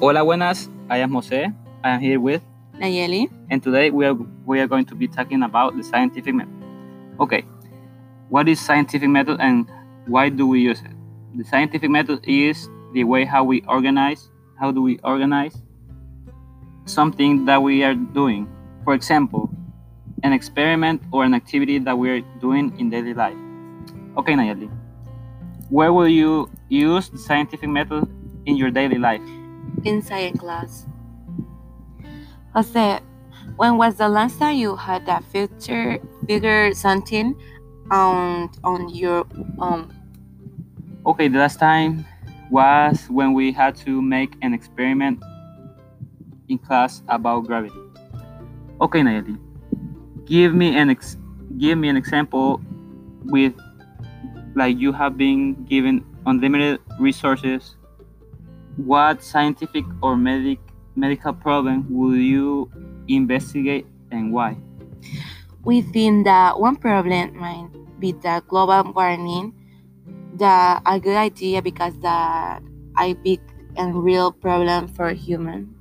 Hola, buenas. I am Jose. I am here with, Nayeli. and today we are we are going to be talking about the scientific method. Okay, what is scientific method and why do we use it? The scientific method is the way how we organize. How do we organize something that we are doing? For example, an experiment or an activity that we are doing in daily life. Okay, Nayeli. Where will you use the scientific method in your daily life? In science class. Jose, when was the last time you had that figure figure something on on your um Okay, the last time was when we had to make an experiment in class about gravity. Okay, Nayeli, give me an ex- give me an example with like you have been given unlimited resources. What scientific or medic medical problem would you investigate and why? we think that one problem might be the global warming that a good idea because that a big and real problem for human.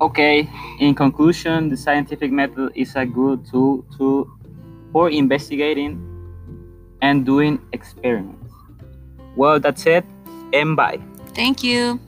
Okay, in conclusion, the scientific method is a good tool to for investigating and doing experiments. Well, that's it, and bye. Thank you.